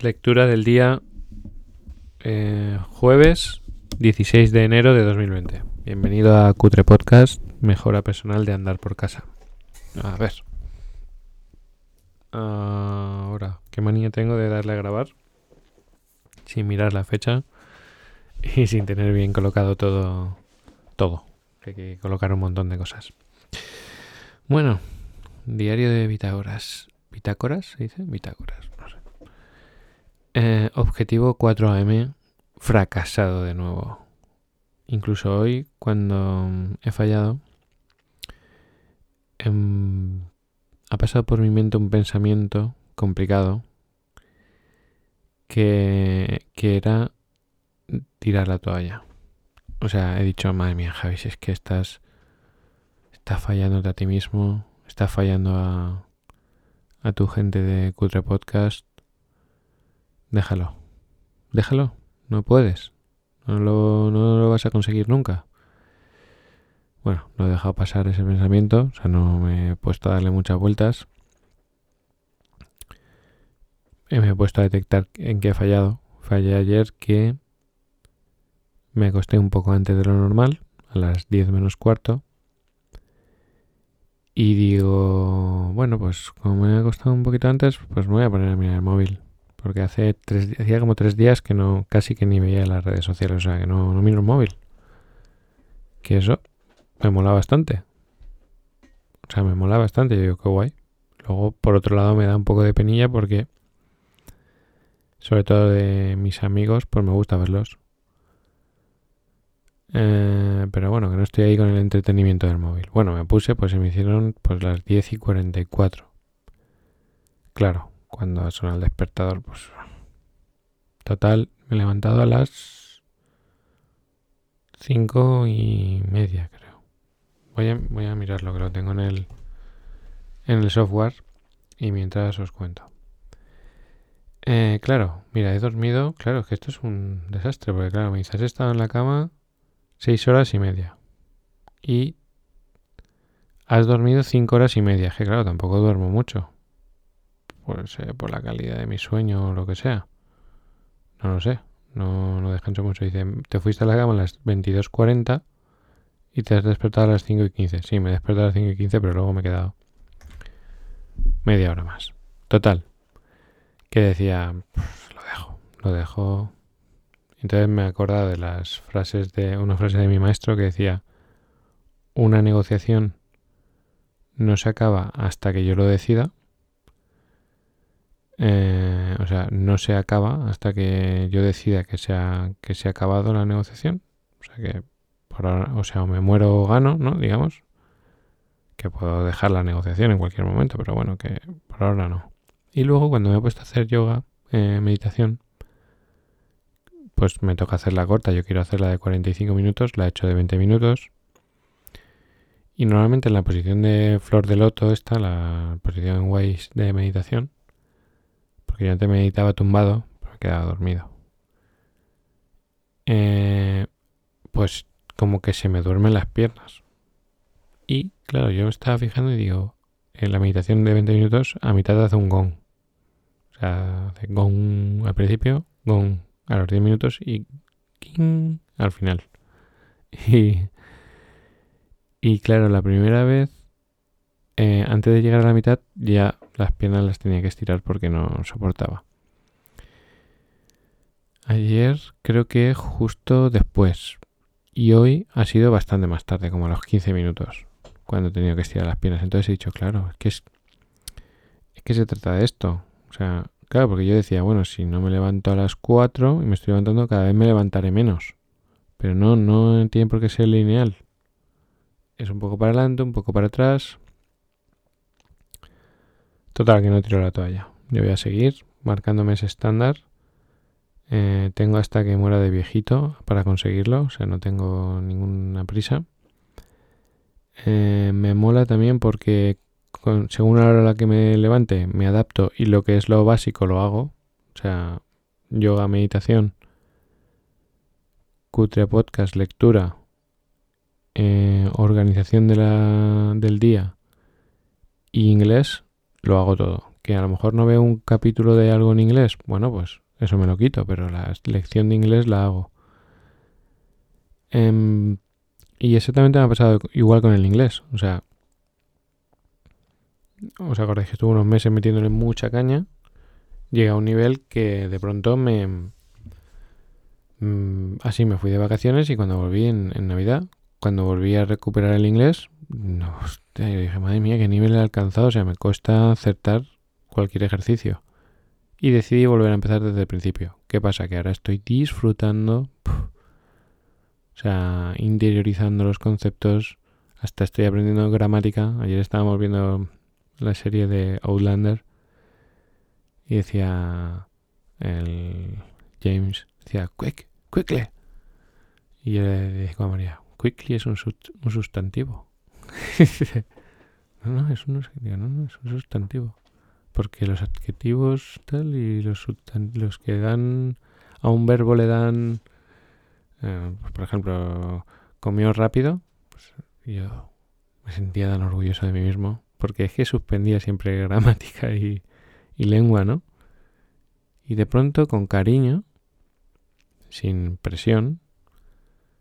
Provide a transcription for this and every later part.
Lectura del día eh, jueves 16 de enero de 2020. Bienvenido a Cutre Podcast, mejora personal de andar por casa. A ver. Ahora, ¿qué manía tengo de darle a grabar? Sin mirar la fecha y sin tener bien colocado todo. Todo. Hay que colocar un montón de cosas. Bueno, diario de Bitágoras. ¿Bitácoras se dice? Bitácoras. Eh, objetivo 4am, fracasado de nuevo. Incluso hoy, cuando he fallado, em, ha pasado por mi mente un pensamiento complicado que, que era tirar la toalla. O sea, he dicho, madre mía, Javi, si es que estás, estás fallándote a ti mismo, estás fallando a, a tu gente de Cutre Podcast, déjalo. Déjalo. No puedes. No lo, no lo vas a conseguir nunca. Bueno, no he dejado pasar ese pensamiento, o sea, no me he puesto a darle muchas vueltas. Me he puesto a detectar en qué he fallado. Fallé ayer que me acosté un poco antes de lo normal, a las 10 menos cuarto. Y digo, bueno, pues como me he acostado un poquito antes, pues me voy a poner a mirar el móvil. Porque hace tres, hacía como tres días que no, casi que ni veía las redes sociales, o sea que no, no miro el móvil. Que eso me mola bastante. O sea, me mola bastante, yo digo, qué guay. Luego, por otro lado, me da un poco de penilla porque, sobre todo de mis amigos, pues me gusta verlos. Eh, pero bueno, que no estoy ahí con el entretenimiento del móvil. Bueno, me puse, pues se me hicieron pues las 10 y 44. Claro, cuando suena el despertador, pues... Total, me he levantado a las 5 y media, creo. Voy a, voy a mirarlo, que lo tengo en el, en el software. Y mientras os cuento. Eh, claro, mira, he dormido. Claro, es que esto es un desastre, porque claro, me dices, has estado en la cama seis horas y media. Y has dormido cinco horas y media. Que claro, tampoco duermo mucho. Pues eh, por la calidad de mi sueño o lo que sea. No lo sé. No, no descanso mucho. Dice, te fuiste a la cama a las 22.40 y te has despertado a las 5 y 15. Sí, me he despertado a las 5 y 15, pero luego me he quedado media hora más. Total. Que decía, lo dejo, lo dejo entonces me he acordado de las frases de una frase de mi maestro que decía una negociación no se acaba hasta que yo lo decida. Eh, o sea, no se acaba hasta que yo decida que se ha, que se ha acabado la negociación. O sea que por ahora, o sea, o me muero o gano, ¿no? Digamos. Que puedo dejar la negociación en cualquier momento, pero bueno, que por ahora no. Y luego cuando me he puesto a hacer yoga, eh, meditación, pues me toca hacerla corta. Yo quiero hacerla de 45 minutos, la he hecho de 20 minutos. Y normalmente en la posición de flor de loto esta, la posición guays de meditación, porque yo antes meditaba tumbado, pero me quedaba dormido. Eh, pues como que se me duermen las piernas. Y claro, yo me estaba fijando y digo, en la meditación de 20 minutos a mitad hace un gong. O sea, hace gong al principio, gong a los 10 minutos y al final. Y, y claro, la primera vez, eh, antes de llegar a la mitad, ya las piernas las tenía que estirar porque no soportaba. Ayer creo que justo después. Y hoy ha sido bastante más tarde, como a los 15 minutos, cuando he tenido que estirar las piernas. Entonces he dicho, claro, es que es, que se trata de esto. O sea, Claro, porque yo decía, bueno, si no me levanto a las 4 y me estoy levantando, cada vez me levantaré menos. Pero no, no tiene por qué ser lineal. Es un poco para adelante, un poco para atrás. Total, que no tiro la toalla. Yo voy a seguir marcándome ese estándar. Eh, tengo hasta que muera de viejito para conseguirlo, o sea, no tengo ninguna prisa. Eh, me mola también porque según la hora a la que me levante, me adapto y lo que es lo básico lo hago. O sea, yoga, meditación, cutre podcast, lectura, eh, organización de la, del día y inglés, lo hago todo. que a lo mejor no veo un capítulo de algo en inglés, bueno, pues eso me lo quito, pero la lección de inglés la hago. Em, y exactamente me ha pasado igual con el inglés. O sea, os acordáis que estuve unos meses metiéndole mucha caña. Llega a un nivel que de pronto me... Mm, así me fui de vacaciones y cuando volví en, Navidad, cuando volví a recuperar el inglés, no, yo dije, madre mía, qué nivel he alcanzado. O sea, me cuesta acertar cualquier ejercicio. Y decidí volver a empezar desde el principio. ¿Qué pasa? Que ahora estoy disfrutando o sea, interiorizando los conceptos. Hasta estoy aprendiendo gramática. Ayer estábamos viendo la serie de Outlander. Y decía el James, decía, quick, quickly. Y yo le dije a María, quickly es un, sustantivo. no, no, es un, no, no, es un sustantivo. Porque los adjetivos tal y los, los que dan a un verbo le dan eh, pues, por ejemplo, comió rápido, pues yo me sentía tan orgulloso de mí mismo, porque es que suspendía siempre gramática y, y lengua, ¿no? Y de pronto, con cariño, sin presión,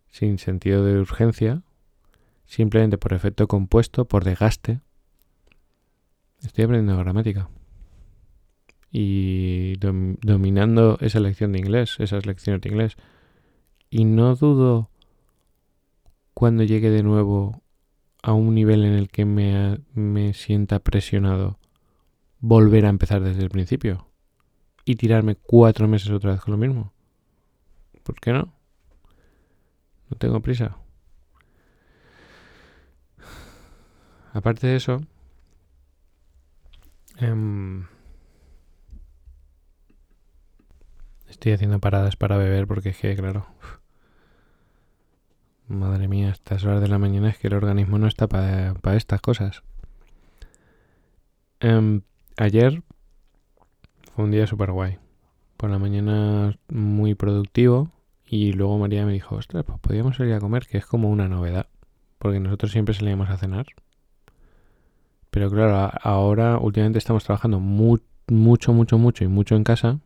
sin sentido de urgencia, simplemente por efecto compuesto, por desgaste, estoy aprendiendo gramática. Y dominando esa lección de inglés, esas lecciones de inglés. Y no dudo cuando llegue de nuevo a un nivel en el que me, me sienta presionado volver a empezar desde el principio y tirarme cuatro meses otra vez con lo mismo. ¿Por qué no? No tengo prisa. Aparte de eso, em, estoy haciendo paradas para beber porque es que, claro, Madre mía, estas horas de la mañana es que el organismo no está para estas cosas. Em, ayer fue un día súper guay. Por la mañana muy productivo y luego María me dijo, ostras, pues podríamos salir a comer, que es como una novedad. Porque nosotros siempre salíamos a cenar. Pero claro, ahora últimamente estamos trabajando mucho, mucho, mucho y mucho en casa.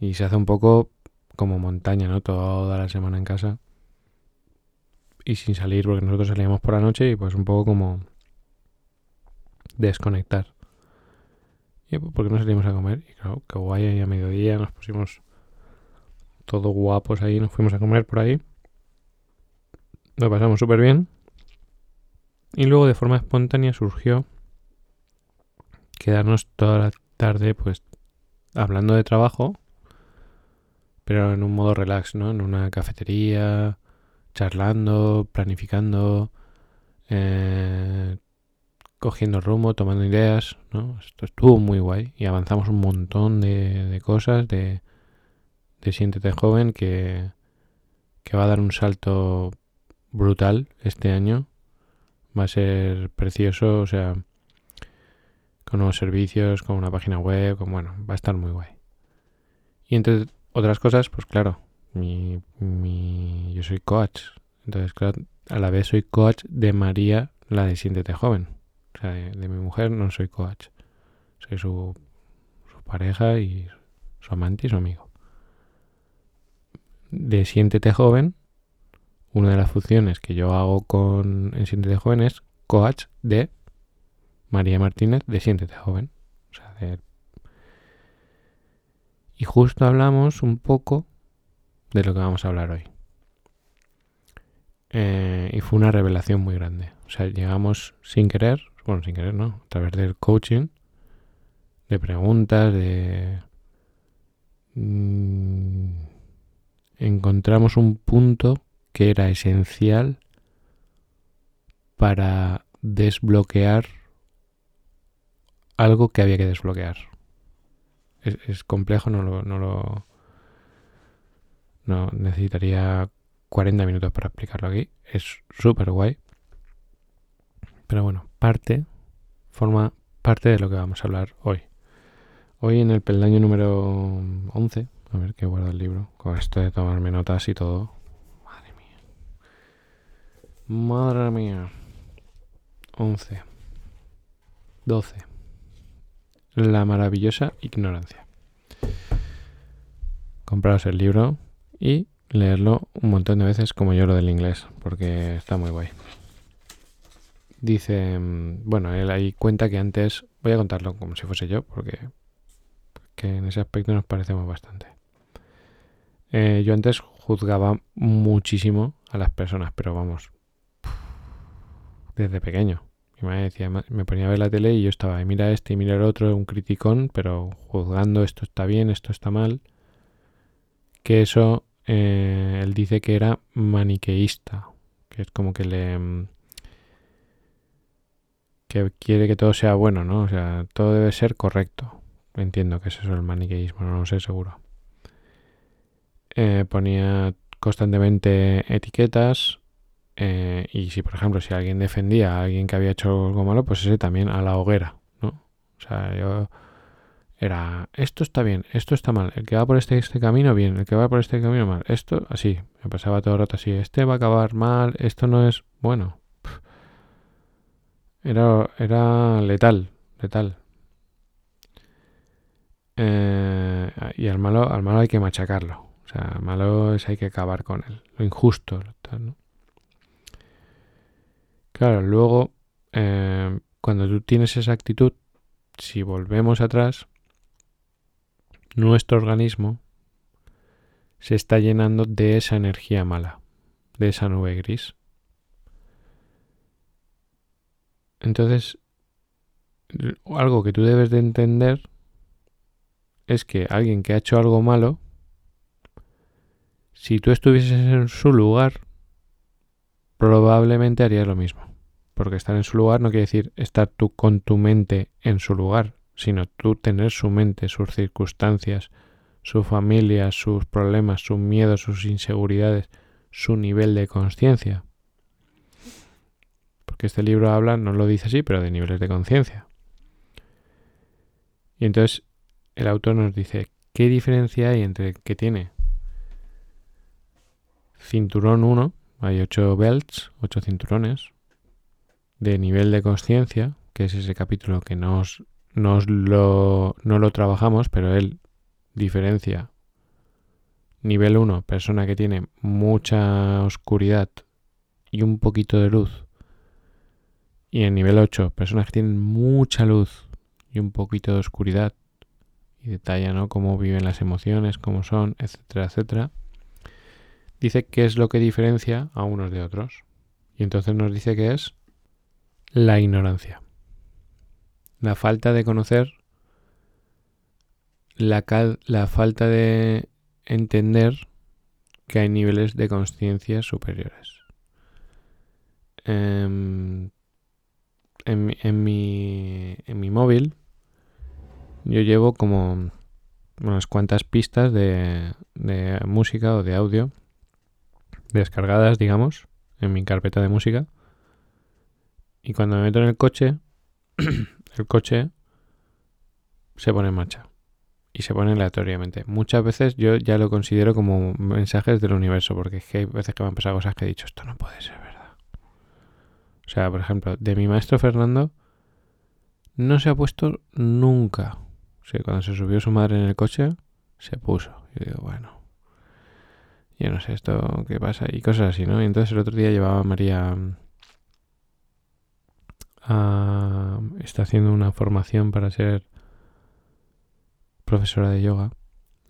Y se hace un poco como montaña, ¿no? Toda la semana en casa y sin salir, porque nosotros salíamos por la noche y pues un poco como desconectar. Y pues, ¿por qué no salimos a comer? Y claro, que guay, ahí a mediodía nos pusimos todos guapos ahí, nos fuimos a comer por ahí. Lo pasamos súper bien. Y luego de forma espontánea surgió quedarnos toda la tarde pues hablando de trabajo, pero en un modo relax, ¿no? En una cafetería, charlando, planificando, eh, cogiendo rumbo, tomando ideas, ¿no? Esto estuvo muy guay y avanzamos un montón de, cosas, de, de Siéntete Joven, que, que va a dar un salto brutal este año. Va a ser precioso, o sea, con nuevos servicios, con una página web, con, bueno, va a estar muy guay. Y entre otras cosas, pues claro, mi, mi, yo soy coach. Entonces, claro, a la vez soy coach de María, la de Siéntete Joven. O sea, de, mi mujer no soy coach. Soy su, su pareja y su amante y su amigo. De Siéntete Joven, una de las funciones que yo hago con en Siéntete Joven es coach de María Martínez de Siéntete Joven. O sea, de... Y justo hablamos un poco de lo que vamos a hablar hoy. Eh, y fue una revelación muy grande. O sea, llegamos sin querer, bueno, sin querer, ¿no? A través del coaching, de preguntas, de... Mm, encontramos un punto que era esencial para desbloquear algo que había que desbloquear. Es, complejo, no lo, no lo, necesitaría 40 minutos para explicarlo aquí. Es súper guay. Pero bueno, parte, forma parte de lo que vamos a hablar hoy. Hoy en el peldaño número 11, a ver qué guarda el libro, con esto de tomarme notas y todo. Madre mía. Madre mía. 11. 12. La maravillosa ignorancia. Compraros el libro y leerlo un montón de veces como yo lo del inglés, porque está muy guay. Dice, mm, bueno, él ahí cuenta que antes, voy a contarlo como si fuese yo, porque que en ese aspecto nos parecemos bastante. Eh, yo antes juzgaba muchísimo a las personas, pero vamos, desde pequeño. Mi madre decía, me ponía a ver la tele y yo estaba, mira este y mira el otro, un criticón, pero juzgando esto está bien, esto está mal. Que eso, eh, él dice que era maniqueísta, que es como que le mm, que quiere que todo sea bueno, ¿no? O sea, todo debe ser correcto. Entiendo que es eso el maniqueísmo, no lo sé seguro. Eh, ponía constantemente etiquetas eh, y si, por ejemplo, si alguien defendía a alguien que había hecho algo malo, pues ese también a la hoguera, ¿no? O sea, yo era, esto está bien, esto está mal, el que va por este, este camino bien, el que va por este camino mal, esto así, me pasaba todo el rato así, este va a acabar mal, esto no es bueno, era, era letal, letal. Eh, y al malo, al malo hay que machacarlo. O sea, al malo es hay que acabar con él. Lo injusto. Claro, luego, eh, cuando tú tienes esa actitud, si volvemos atrás, nuestro organismo se está llenando de esa energía mala, de esa nube gris. Entonces, algo que tú debes de entender es que alguien que ha hecho algo malo, si tú estuvieses en su lugar, probablemente harías lo mismo. Porque estar en su lugar no quiere decir estar tú con tu mente en su lugar, sino tú tener su mente, sus circunstancias, su familia, sus problemas, sus miedos, sus inseguridades, su nivel de conciencia. Que este libro habla, no lo dice así, pero de niveles de conciencia. Y entonces el autor nos dice, ¿qué diferencia hay entre que tiene cinturón 1, hay 8 belts, 8 cinturones, de nivel de conciencia, que es ese capítulo que nos, lo, no lo trabajamos, pero él diferencia nivel 1, persona que tiene mucha oscuridad y un poquito de luz, y en nivel 8, personas que tienen mucha luz y un poquito de oscuridad. Y detalla, ¿no? Cómo viven las emociones, cómo son, etcétera, etcétera. Dice qué es lo que diferencia a unos de otros. Y entonces nos dice que es la ignorancia. La falta de conocer, la, la falta de entender que hay niveles de conciencia superiores. Eh, en, en, mi, en mi móvil yo llevo como unas cuantas pistas de, de música o de audio descargadas, digamos, en mi carpeta de música. Y cuando me meto en el coche, el coche se pone en marcha. Y se pone aleatoriamente. Muchas veces yo ya lo considero como mensajes del universo, porque hay veces que me han pasado cosas que he dicho, esto no puede ser verdad. O sea, por ejemplo, de mi maestro Fernando no se ha puesto nunca. O sea, cuando se subió su madre en el coche, se puso. Y digo, bueno, yo no sé esto qué pasa y cosas así, ¿no? Y entonces el otro día llevaba a María a, está haciendo una formación para ser profesora de yoga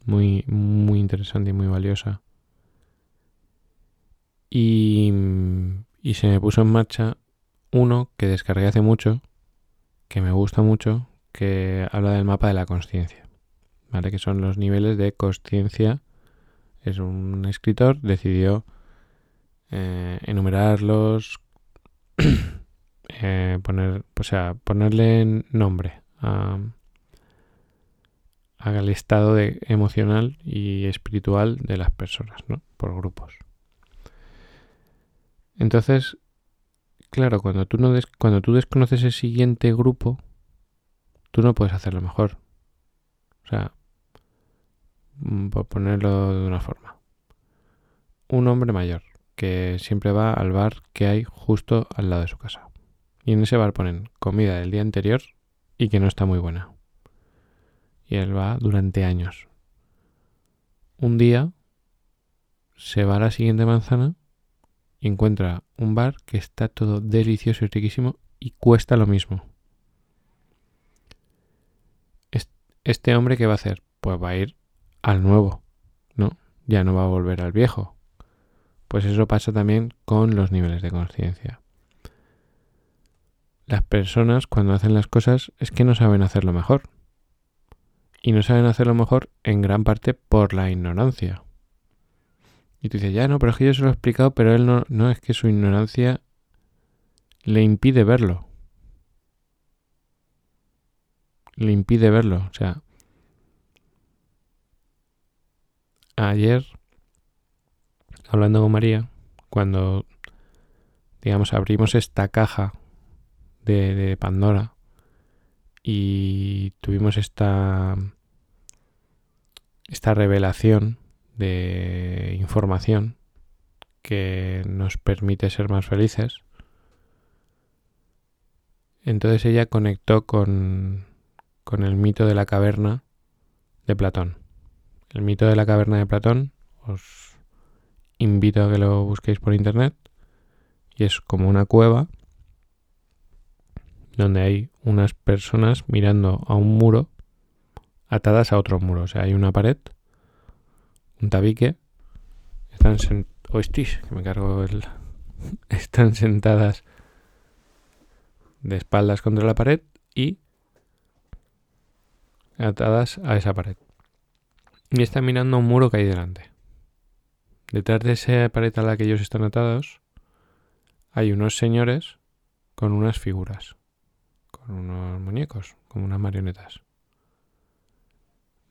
muy muy interesante y muy valiosa y, y se me puso en marcha uno que descargué hace mucho, que me gusta mucho, que habla del mapa de la consciencia, ¿vale? Que son los niveles de consciencia. Es un escritor, decidió eh, enumerarlos, eh, poner, o sea, ponerle nombre a, al estado emocional y espiritual de las personas, ¿no? Por grupos. Entonces, Claro, cuando tú, no des, cuando tú desconoces el siguiente grupo, tú no puedes hacerlo mejor. O sea, mm, por ponerlo de una forma. Un hombre mayor que siempre va al bar que hay justo al lado de su casa. Y en ese bar ponen comida del día anterior y que no está muy buena. Y él va durante años. Un día se va a la siguiente manzana y encuentra un bar que está todo delicioso y riquísimo y cuesta lo mismo. Este hombre, ¿qué va a hacer? Pues va a ir al nuevo, ¿no? Ya no va a volver al viejo. Pues eso pasa también con los niveles de conciencia. Las personas cuando hacen las cosas es que no saben hacerlo mejor. Y no saben hacerlo mejor en gran parte por la ignorancia. Y tú dices, ya no, pero es que yo se lo he explicado, pero él no, no es que su ignorancia le impide verlo. Le impide verlo. O sea, ayer, hablando con María, cuando, digamos, abrimos esta caja de, Pandora y tuvimos esta, esta revelación de información que nos permite ser más felices. Entonces ella conectó con, con el mito de la caverna de Platón. El mito de la caverna de Platón os invito a que lo busquéis por internet y es como una cueva donde hay unas personas mirando a un muro atadas a otro muro. O sea, hay una pared un tabique. Están que me cargo el... Están sentadas de espaldas contra la pared y atadas a esa pared. Y están mirando un muro que hay delante. Detrás de esa pared a la que ellos están atados hay unos señores con unas figuras, unos muñecos, como unas marionetas.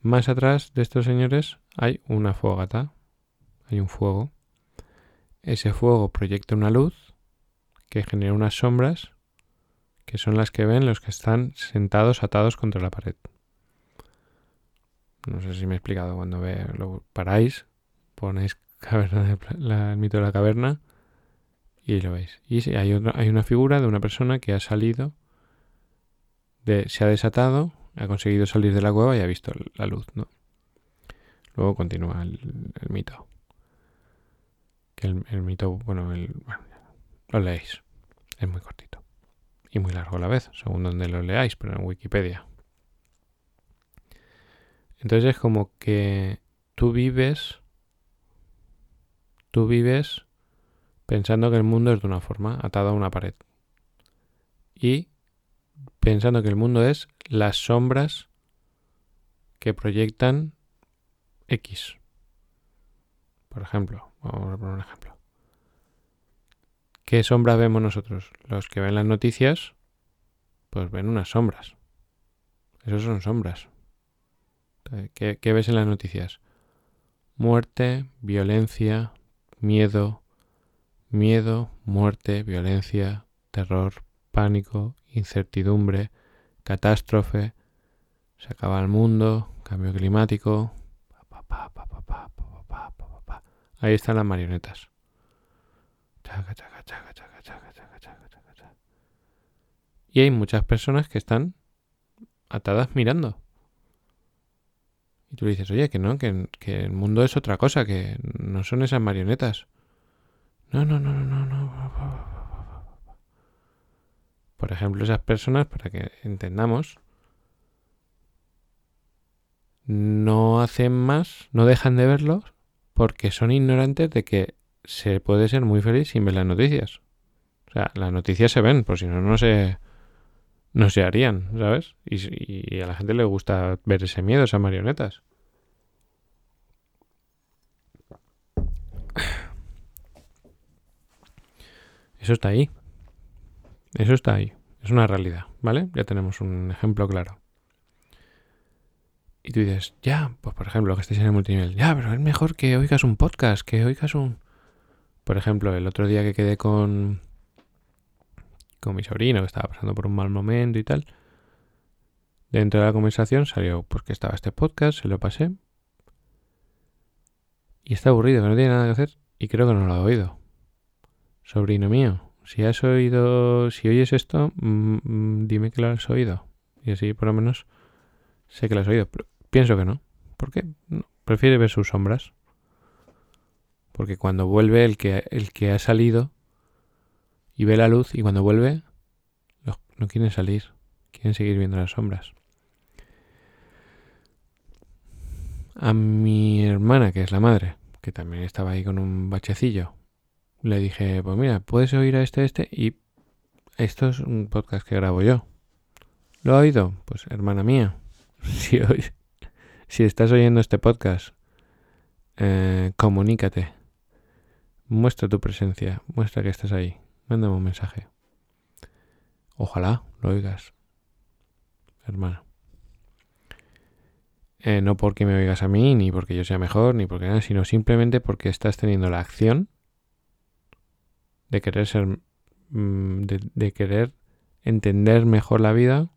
Más atrás de estos señores hay una fogata, hay un fuego. Ese fuego proyecta una luz que genera unas sombras que son las que ven los que están sentados atados contra la pared. No sé si me he explicado cuando ve, lo paráis, ponéis caverna el mito de la caverna y lo veis. Y hay una figura de una persona que ha salido, se ha desatado ha conseguido salir de la cueva y ha visto la luz, ¿no? Luego continúa el, mito. Que el, mito, bueno, el, lo leéis. Es muy cortito. Y muy largo a la vez, según donde lo leáis, pero en Wikipedia. Entonces es como que tú vives, tú vives pensando que el mundo es de una forma, atado a una pared. Y pensando que el mundo es las sombras que proyectan X. Por ejemplo, vamos a poner un ejemplo. ¿Qué sombras vemos nosotros? Los que ven las noticias, pues ven unas sombras. Esos son sombras. ¿Qué, qué ves en las noticias? Muerte, violencia, miedo, miedo, muerte, violencia, terror, pánico, incertidumbre, catástrofe, se acaba el mundo, cambio climático. Ahí están las marionetas. Y hay muchas personas que están atadas mirando. Y tú dices, oye, que no, que, que, el mundo es otra cosa, que no son esas marionetas. No, no, no, no, no, no. Por ejemplo, esas personas, para que entendamos, no hacen más, no dejan de verlos porque son ignorantes de que se puede ser muy feliz sin ver las noticias. O sea, las noticias se ven, por si no, no se, no se harían, ¿sabes? Y, a la gente le gusta ver ese miedo, esas marionetas. Eso está ahí. Eso está ahí. Es una realidad, ¿vale? Ya tenemos un ejemplo claro. Y tú dices, ya, pues por ejemplo, que estés en el multinivel, ya, pero es mejor que oigas un podcast, que oigas un... Por ejemplo, el otro día que quedé con, con mi sobrino, que estaba pasando por un mal momento y tal, dentro de la conversación salió pues que estaba este podcast, se lo pasé. Y está aburrido, que no tiene nada que hacer, y creo que no lo ha oído. Sobrino mío, si has oído, si oyes esto, mm, mm, dime que lo has oído. Y así por lo menos sé que lo has oído. Pero pienso que no. ¿Por qué? Prefiere ver sus sombras. Porque cuando vuelve el que, el que ha salido y ve la luz y cuando vuelve no quieren salir, quieren seguir viendo las sombras. A mi hermana, que es la madre, que también estaba ahí con un bachecillo, le dije, pues mira, puedes oír a este, este y esto es un podcast que grabo yo. ¿Lo ha oído? Pues hermana mía, si, si estás oyendo este podcast, eh, comunícate. Muestra tu presencia, muestra que estás ahí. Mándame un mensaje. Ojalá lo oigas, hermana. Eh, no porque me oigas a mí, ni porque yo sea mejor, ni porque nada, sino simplemente porque estás teniendo la acción de querer ser, mm, de querer entender mejor la vida,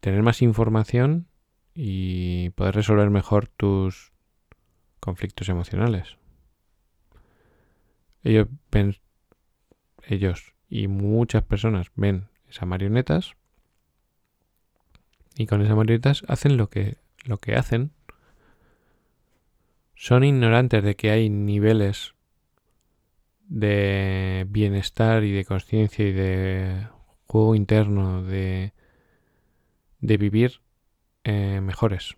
tener más información y poder resolver mejor tus conflictos emocionales. Ellos ven, ellos y muchas personas ven esas marionetas y con esas marionetas hacen lo que, lo que hacen. Son ignorantes de que hay niveles de bienestar y de conciencia y de juego interno de, de vivir eh, mejores.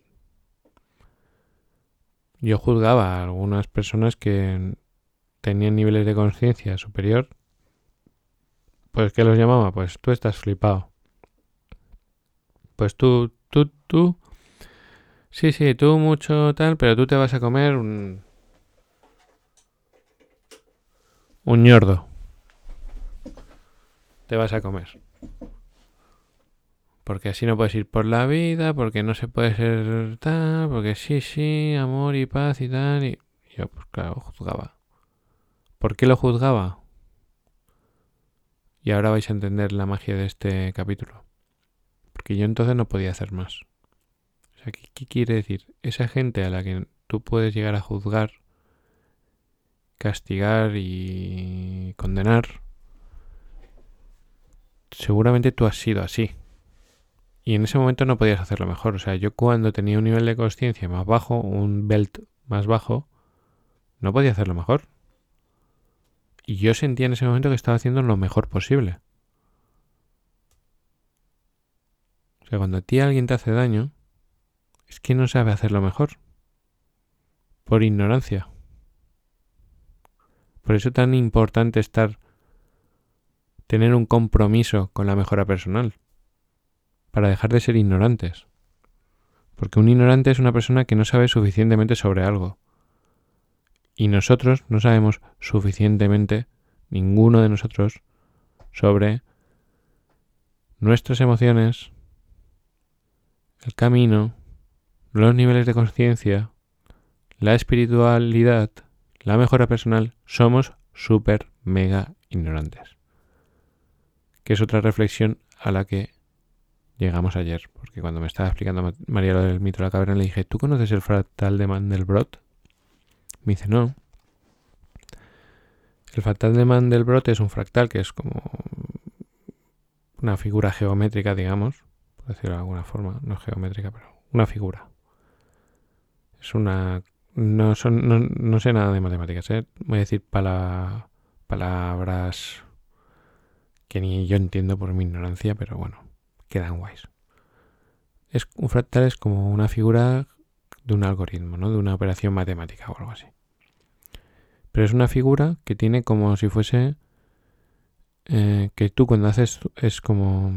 Yo juzgaba a algunas personas que tenían niveles de conciencia superior, pues ¿qué los llamaba? Pues tú estás flipado. Pues tú, tú, tú. Sí, sí, tú mucho tal, pero tú te vas a comer un... Un ñordo. Te vas a comer. Porque así no puedes ir por la vida, porque no se puede ser tal, porque sí, sí, amor y paz y tal. Y yo, pues claro, juzgaba. ¿Por qué lo juzgaba? Y ahora vais a entender la magia de este capítulo. Porque yo entonces no podía hacer más. O sea, ¿qué, quiere decir? Esa gente a la que tú puedes llegar a juzgar, castigar y condenar, seguramente tú has sido así. Y en ese momento no podías hacerlo mejor. O sea, yo cuando tenía un nivel de conciencia más bajo, un belt más bajo, no podía hacerlo mejor. Y yo sentía en ese momento que estaba haciendo lo mejor posible. O sea, cuando a ti alguien te hace daño, es que no sabe hacerlo mejor. Por ignorancia. Por eso tan importante estar tener un compromiso con la mejora personal. Para dejar de ser ignorantes. Porque un ignorante es una persona que no sabe suficientemente sobre algo y nosotros no sabemos suficientemente, ninguno de nosotros, sobre nuestras emociones, el camino, los niveles de conciencia, la espiritualidad, la mejora personal, somos súper mega ignorantes. Que es otra reflexión a la que llegamos ayer, porque cuando me estaba explicando María lo del mito de la caverna le dije, ¿tú conoces el fractal de Mandelbrot? Me dice, no. El fractal de Mandelbrot es un fractal que es como una figura geométrica, digamos, por decirlo de alguna forma, no geométrica, pero una figura. Es una... No, son, no, sé nada de matemáticas, ¿eh? voy a decir para, palabras que ni yo entiendo por mi ignorancia, pero bueno, quedan guays. Es, un fractal es como una figura de un algoritmo, ¿no? De una operación matemática o algo así. Pero es una figura que tiene como si fuese eh, que tú cuando haces es como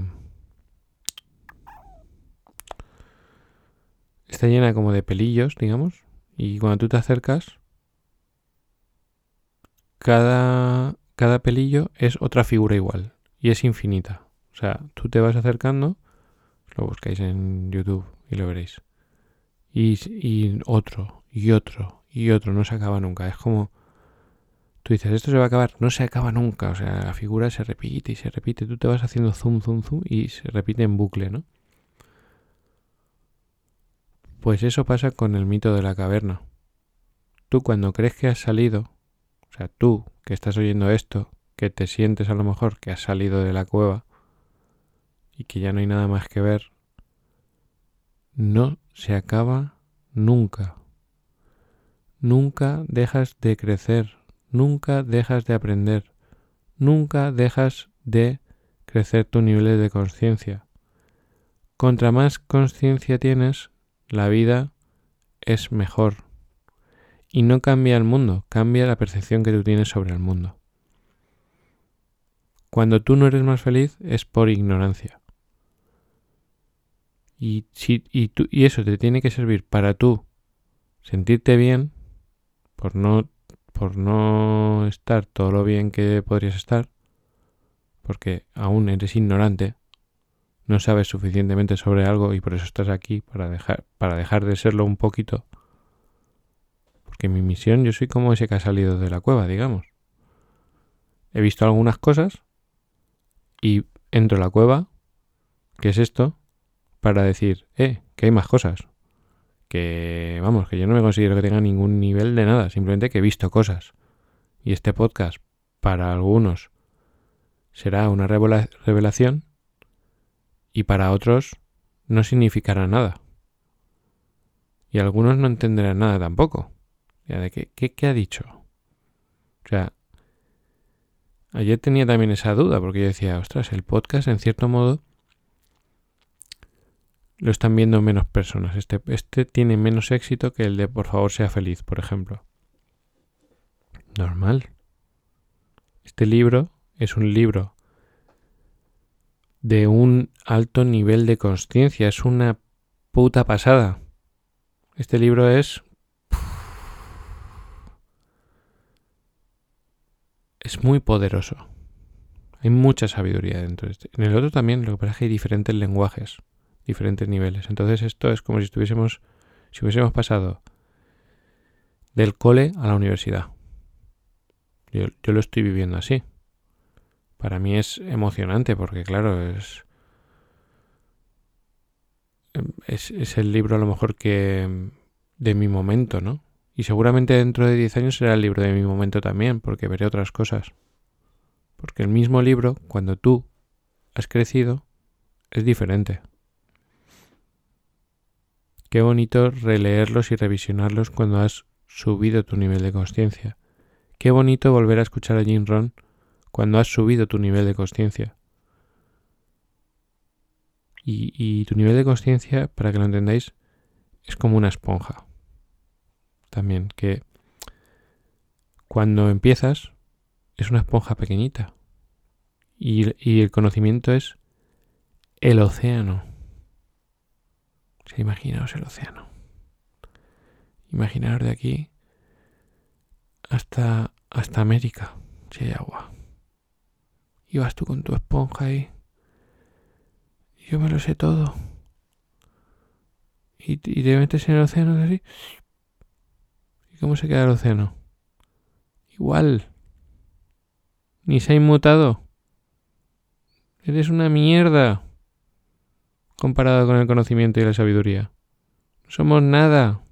está llena como de pelillos, digamos, y cuando tú te acercas cada cada pelillo es otra figura igual y es infinita. O sea, tú te vas acercando, lo buscáis en YouTube y lo veréis. Y, y otro, y otro, y otro, no se acaba nunca. Es como Tú dices, esto se va a acabar, no se acaba nunca, o sea, la figura se repite y se repite, tú te vas haciendo zoom, zoom, zoom y se repite en bucle, ¿no? Pues eso pasa con el mito de la caverna. Tú cuando crees que has salido, o sea, tú que estás oyendo esto, que te sientes a lo mejor que has salido de la cueva y que ya no hay nada más que ver, no se acaba nunca. Nunca dejas de crecer, nunca dejas de aprender, nunca dejas de crecer tu nivel de conciencia. Contra más conciencia tienes, la vida es mejor. Y no cambia el mundo, cambia la percepción que tú tienes sobre el mundo. Cuando tú no eres más feliz es por ignorancia. Y, si, y, y eso te tiene que servir para tú sentirte bien, por no, por no estar todo lo bien que podrías estar, porque aún eres ignorante, no sabes suficientemente sobre algo y por eso estás aquí, para dejar, para dejar de serlo un poquito. Porque mi misión, yo soy como ese que ha salido de la cueva, digamos. He visto algunas cosas y entro a la cueva, que es esto, para decir, eh, que hay más cosas. Que, vamos, que yo no me considero que tenga ningún nivel de nada, simplemente que he visto cosas. Y este podcast, para algunos, será una revelación y para otros no significará nada. Y algunos no entenderán nada tampoco. de qué, qué, qué ha dicho. O sea, ayer tenía también esa duda porque yo decía, ostras, el podcast en cierto modo lo están viendo menos personas. Este, este tiene menos éxito que el de por favor sea feliz, por ejemplo. Normal. Este libro es un libro de un alto nivel de conciencia. Es una puta pasada. Este libro es... Es muy poderoso. Hay mucha sabiduría dentro de este. En el otro también, lo que pasa es que hay diferentes lenguajes diferentes niveles. Entonces esto es como si estuviésemos, si hubiésemos pasado del cole a la universidad. Yo, lo estoy viviendo así. Para mí es emocionante porque claro, es, es, es el libro a lo mejor que de mi momento, ¿no? Y seguramente dentro de 10 años será el libro de mi momento también, porque veré otras cosas. Porque el mismo libro, cuando tú has crecido, es diferente. Qué bonito releerlos y revisionarlos cuando has subido tu nivel de conciencia. Qué bonito volver a escuchar a Jim Ron cuando has subido tu nivel de conciencia. Y, tu nivel de conciencia, para que lo entendáis, es como una esponja. También que cuando empiezas es una esponja pequeñita. Y, el conocimiento es el océano imaginaos el océano. Imaginaos de aquí hasta, hasta América, si hay agua. Y vas tú con tu esponja ahí. yo me lo sé todo. Y, y te metes en el océano así. ¿Y cómo se queda el océano? Igual. Ni se ha inmutado. Eres una mierda comparado con el conocimiento y la sabiduría. somos nada.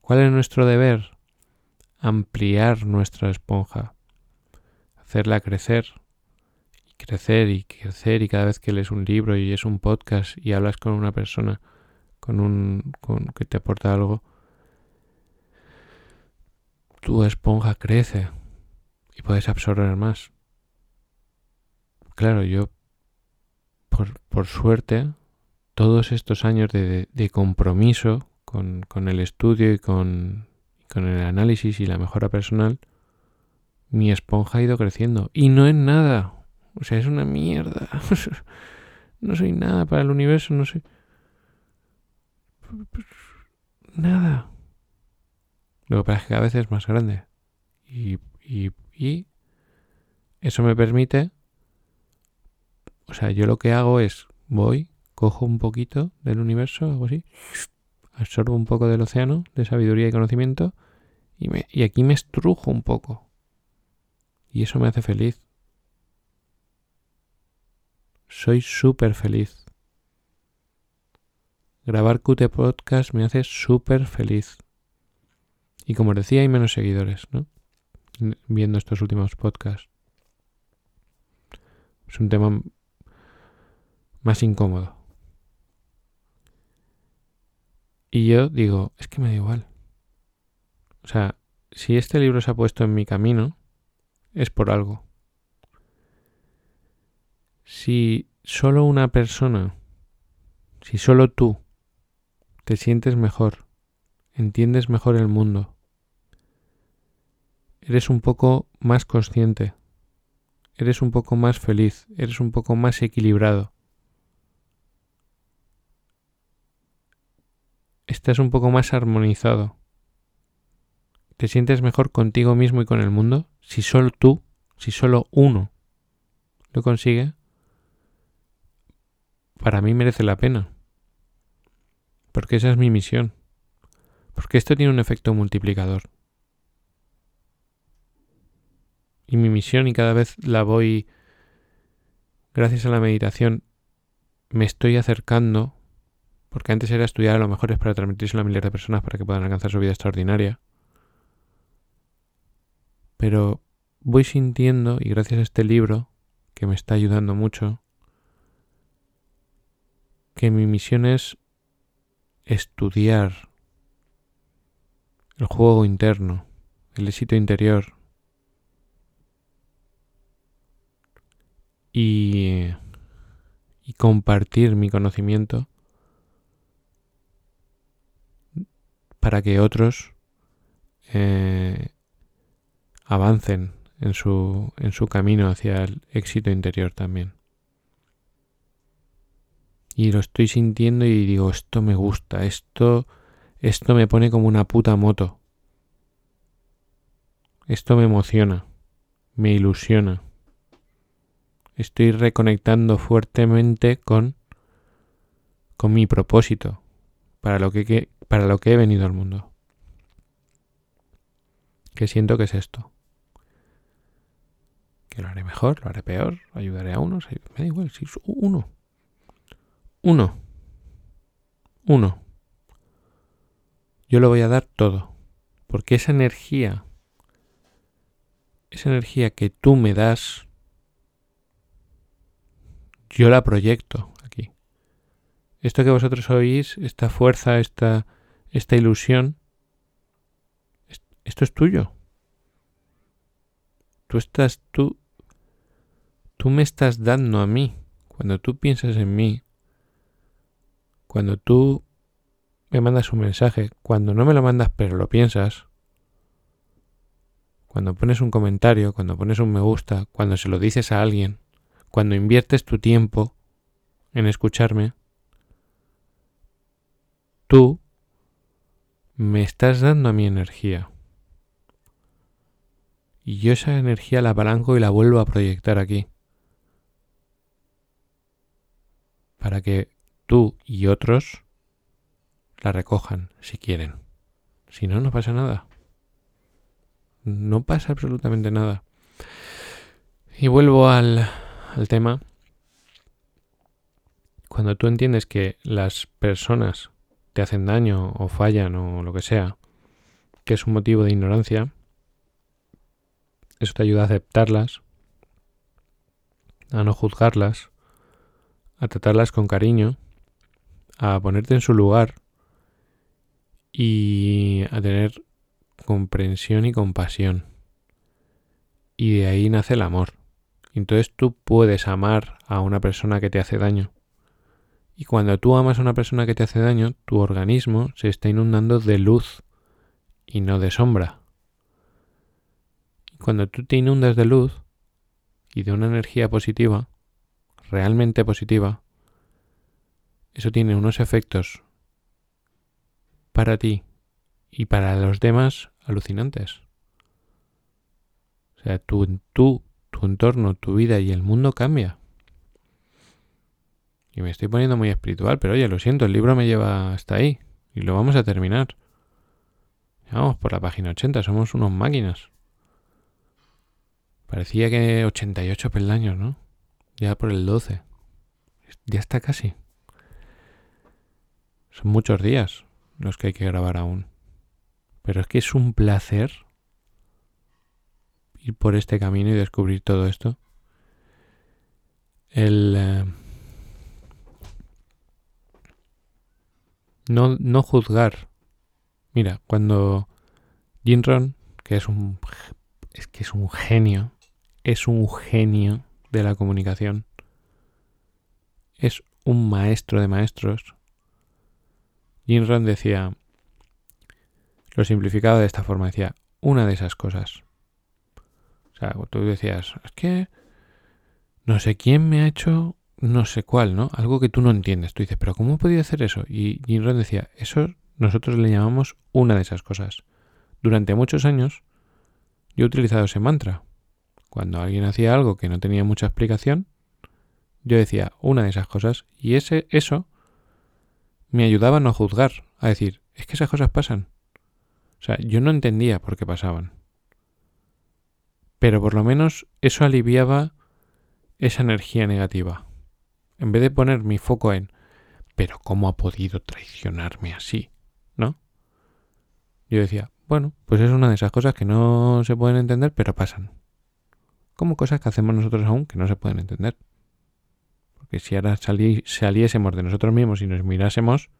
¿Cuál es nuestro deber? Ampliar nuestra esponja, hacerla crecer, y crecer y crecer y cada vez que lees un libro y es un podcast y hablas con una persona con un con, que te aporta algo, tu esponja crece y puedes absorber más. Claro, yo por, suerte, todos estos años de, compromiso con, el estudio y con, con el análisis y la mejora personal, mi esponja ha ido creciendo. Y no es nada. O sea, es una mierda. no soy nada para el universo, no soy... Nada. Lo que pasa es que cada vez es más grande. Y, y, y eso me permite o sea, yo lo que hago es voy, cojo un poquito del universo, algo así, absorbo un poco del océano de sabiduría y conocimiento y, me, y aquí me estrujo un poco. Y eso me hace feliz. Soy súper feliz. Grabar QT Podcast me hace súper feliz. Y como decía, hay menos seguidores, ¿no? Viendo estos últimos podcasts. Es un tema más incómodo. Y yo digo, es que me da igual. O sea, si este libro se ha puesto en mi camino, es por algo. Si solo una persona, si solo tú te sientes mejor, entiendes mejor el mundo, eres un poco más consciente, eres un poco más feliz, eres un poco más equilibrado. Estás un poco más armonizado. ¿Te sientes mejor contigo mismo y con el mundo? Si solo tú, si solo uno lo consigue, para mí merece la pena. Porque esa es mi misión. Porque esto tiene un efecto multiplicador. Y mi misión, y cada vez la voy, gracias a la meditación, me estoy acercando, porque antes era estudiar a lo mejor es para transmitirse a miles de personas para que puedan alcanzar su vida extraordinaria. Pero voy sintiendo, y gracias a este libro, que me está ayudando mucho, que mi misión es estudiar el juego interno, el éxito interior, y, y compartir mi conocimiento para que otros eh, avancen en su, en su camino hacia el éxito interior también. Y lo estoy sintiendo y digo, esto me gusta, esto, esto me pone como una puta moto. Esto me emociona, me ilusiona estoy reconectando fuertemente con, con mi propósito, para lo que, para lo que he venido al mundo. Que siento que es esto. Que lo haré mejor, lo haré peor, ayudaré a unos, me da igual, si uno. Uno. Uno. Yo lo voy a dar todo. Porque esa energía, esa energía que tú me das, yo la proyecto aquí. Esto que vosotros oís, esta fuerza, esta, esta ilusión, esto es tuyo. Tú estás, tú, tú me estás dando a mí. Cuando tú piensas en mí, cuando tú me mandas un mensaje, cuando no me lo mandas pero lo piensas, cuando pones un comentario, cuando pones un me gusta, cuando se lo dices a alguien, cuando inviertes tu tiempo en escucharme, tú me estás dando a mi energía. Y yo esa energía la apalanco y la vuelvo a proyectar aquí. Para que tú y otros la recojan si quieren. Si no, no pasa nada. No pasa absolutamente nada. Y vuelvo al, el tema, cuando tú entiendes que las personas te hacen daño o fallan o lo que sea, que es un motivo de ignorancia, eso te ayuda a aceptarlas, a no juzgarlas, a tratarlas con cariño, a ponerte en su lugar y a tener comprensión y compasión. Y de ahí nace el amor. Entonces tú puedes amar a una persona que te hace daño. Y cuando tú amas a una persona que te hace daño, tu organismo se está inundando de luz y no de sombra. Y cuando tú te inundas de luz y de una energía positiva, realmente positiva, eso tiene unos efectos para ti y para los demás alucinantes. O sea, tú, tú tu entorno, tu vida y el mundo cambia. Y me estoy poniendo muy espiritual, pero oye, lo siento, el libro me lleva hasta ahí y lo vamos a terminar. vamos por la página 80, somos unos máquinas. Parecía que 88 peldaños, ¿no? Ya por el 12. Ya está casi. Son muchos días los que hay que grabar aún. Pero es que es un placer ir por este camino y descubrir todo esto. El, eh, No, no juzgar. Mira, cuando Jinron, que es un es que es un genio, es un genio de la comunicación. Es un maestro de maestros. Jinron decía, lo simplificaba de esta forma, decía, una de esas cosas. O sea, tú decías, es que no sé quién me ha hecho no sé cuál, ¿no? Algo que tú no entiendes. Tú dices, pero ¿cómo podía hacer eso? Y Jinron decía, eso nosotros le llamamos una de esas cosas. Durante muchos años yo he utilizado ese mantra. Cuando alguien hacía algo que no tenía mucha explicación, yo decía una de esas cosas y ese eso me ayudaba a no juzgar, a decir, es que esas cosas pasan. O sea, yo no entendía por qué pasaban. Pero por lo menos eso aliviaba esa energía negativa. En vez de poner mi foco en, pero ¿cómo ha podido traicionarme así? ¿No? Yo decía, bueno, pues es una de esas cosas que no se pueden entender, pero pasan. Como cosas que hacemos nosotros aún que no se pueden entender. Porque si ahora saliésemos de nosotros mismos y nos mirásemos,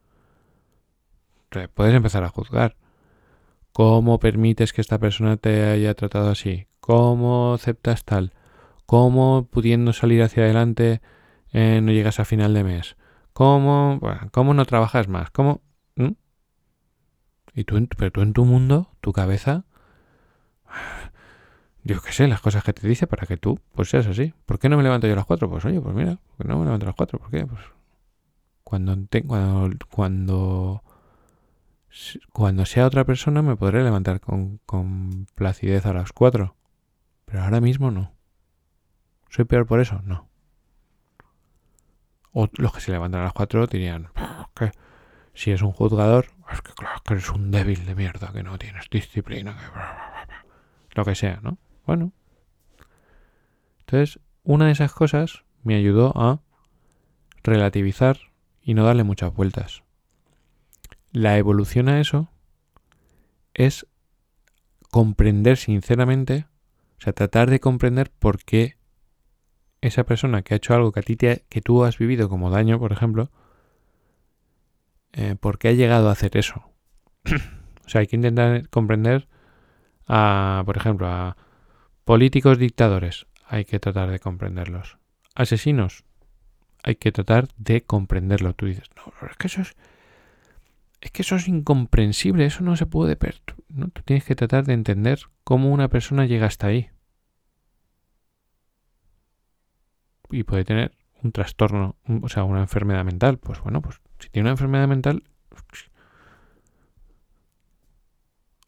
puedes empezar a juzgar. ¿Cómo permites que esta persona te haya tratado así? ¿Cómo aceptas tal? ¿Cómo pudiendo salir hacia adelante eh, no llegas a final de mes? ¿Cómo, ¿cómo no trabajas más? ¿Cómo? Y tú, pero tú en tu mundo, tu cabeza, yo qué sé, las cosas que te dice para que tú, pues seas así. ¿Por qué no me levanto yo a las cuatro? Pues oye, pues mira, ¿por qué no me levanto a las cuatro? ¿Por qué? Pues cuando, cuando, cuando, cuando sea otra persona me podré levantar con, con placidez a las cuatro. Pero ahora mismo no. ¿Soy peor por eso? No. O los que se levantan a las cuatro dirían, ¿qué? Si es un juzgador, es que claro, que eres un débil de mierda, que no tienes disciplina, que... Lo que sea, ¿no? Bueno. Entonces, una de esas cosas me ayudó a relativizar y no darle muchas vueltas. La evolución a eso es comprender sinceramente, o sea, tratar de comprender por qué esa persona que ha hecho algo que a ti te, que tú has vivido como daño, por ejemplo, eh, por qué ha llegado a hacer eso. o sea, hay que intentar comprender a, por ejemplo, a políticos dictadores. Hay que tratar de comprenderlos. Asesinos. Hay que tratar de comprenderlo. Tú dices, no, es que eso es... Es que eso es incomprensible, eso no se puede ver. ¿no? Tú tienes que tratar de entender cómo una persona llega hasta ahí. Y puede tener un trastorno, o sea, una enfermedad mental. Pues bueno, pues si tiene una enfermedad mental,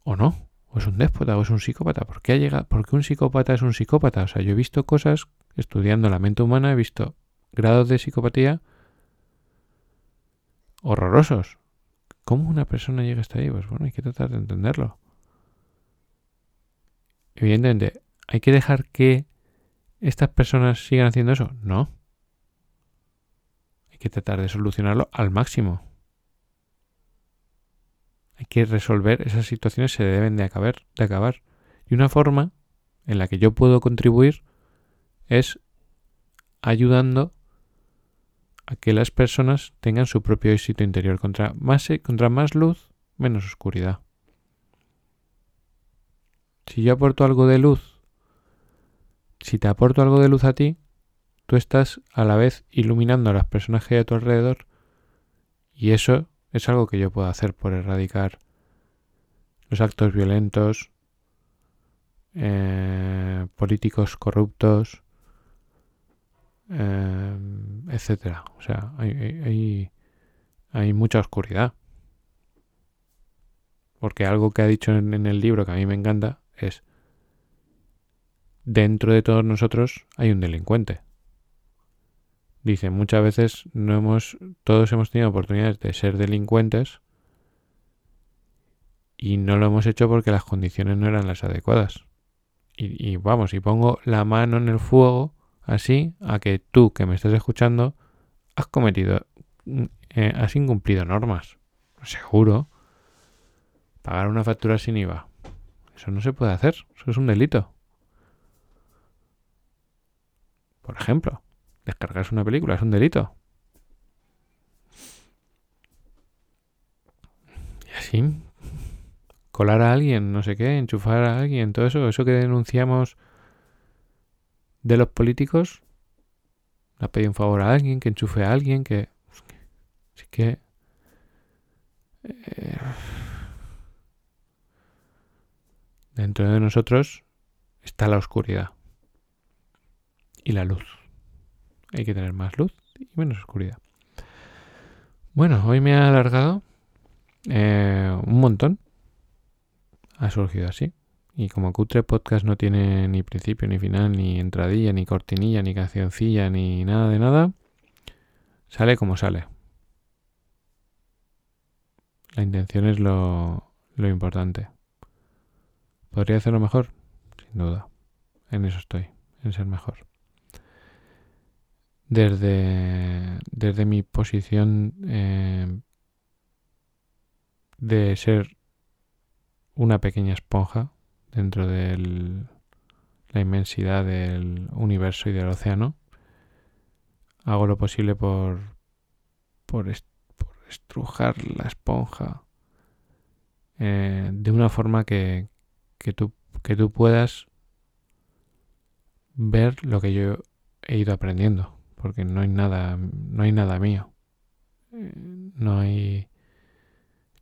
o no, o es un déspota, o es un psicópata. ¿Por qué, ha llegado, ¿Por qué un psicópata es un psicópata? O sea, yo he visto cosas, estudiando la mente humana, he visto grados de psicopatía horrorosos. ¿Cómo una persona llega hasta ahí? Pues bueno, hay que tratar de entenderlo. Evidentemente, ¿hay que dejar que estas personas sigan haciendo eso? No que tratar de solucionarlo al máximo. Hay que resolver esas situaciones, se deben de acabar, de acabar. Y una forma en la que yo puedo contribuir es ayudando a que las personas tengan su propio éxito interior. Contra más, contra más luz, menos oscuridad. Si yo aporto algo de luz, si te aporto algo de luz a ti, tú estás a la vez iluminando a las personas que hay a tu alrededor y eso es algo que yo puedo hacer por erradicar los actos violentos, eh, políticos corruptos, eh, etcétera. O sea, hay, hay, mucha oscuridad. Porque algo que ha dicho en el libro que a mí me encanta es, dentro de todos nosotros hay un delincuente. Dice, muchas veces no hemos, todos hemos tenido oportunidades de ser delincuentes y no lo hemos hecho porque las condiciones no eran las adecuadas. Y, vamos, y pongo la mano en el fuego así a que tú que me estás escuchando has cometido, eh, has incumplido normas. Seguro. Pagar una factura sin IVA. Eso no se puede hacer. Eso es un delito. Por ejemplo. Descargarse una película es un delito. así, colar a alguien, no sé qué, enchufar a alguien, todo eso, eso que denunciamos de los políticos, le ha pedido un favor a alguien, que enchufe a alguien, que... Así que... Eh, dentro de nosotros está la oscuridad y la luz. Hay que tener más luz y menos oscuridad. Bueno, hoy me ha alargado eh, un montón. Ha surgido así. Y como Cutre Podcast no tiene ni principio, ni final, ni entradilla, ni cortinilla, ni cancioncilla, ni nada de nada, sale como sale. La intención es lo, lo importante. ¿Podría hacerlo mejor? Sin duda. En eso estoy, en ser mejor. Desde, desde mi posición eh, de ser una pequeña esponja dentro de la inmensidad del universo y del océano, hago lo posible por, por, estrujar la esponja eh, de una forma que, que, tú, que tú puedas ver lo que yo he ido aprendiendo, porque no hay nada, no hay nada mío. Eh, no hay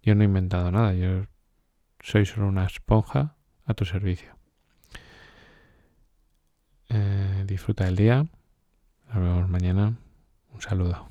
yo no he inventado nada, yo soy solo una esponja a tu servicio. Eh, disfruta del día. Nos vemos mañana. Un saludo.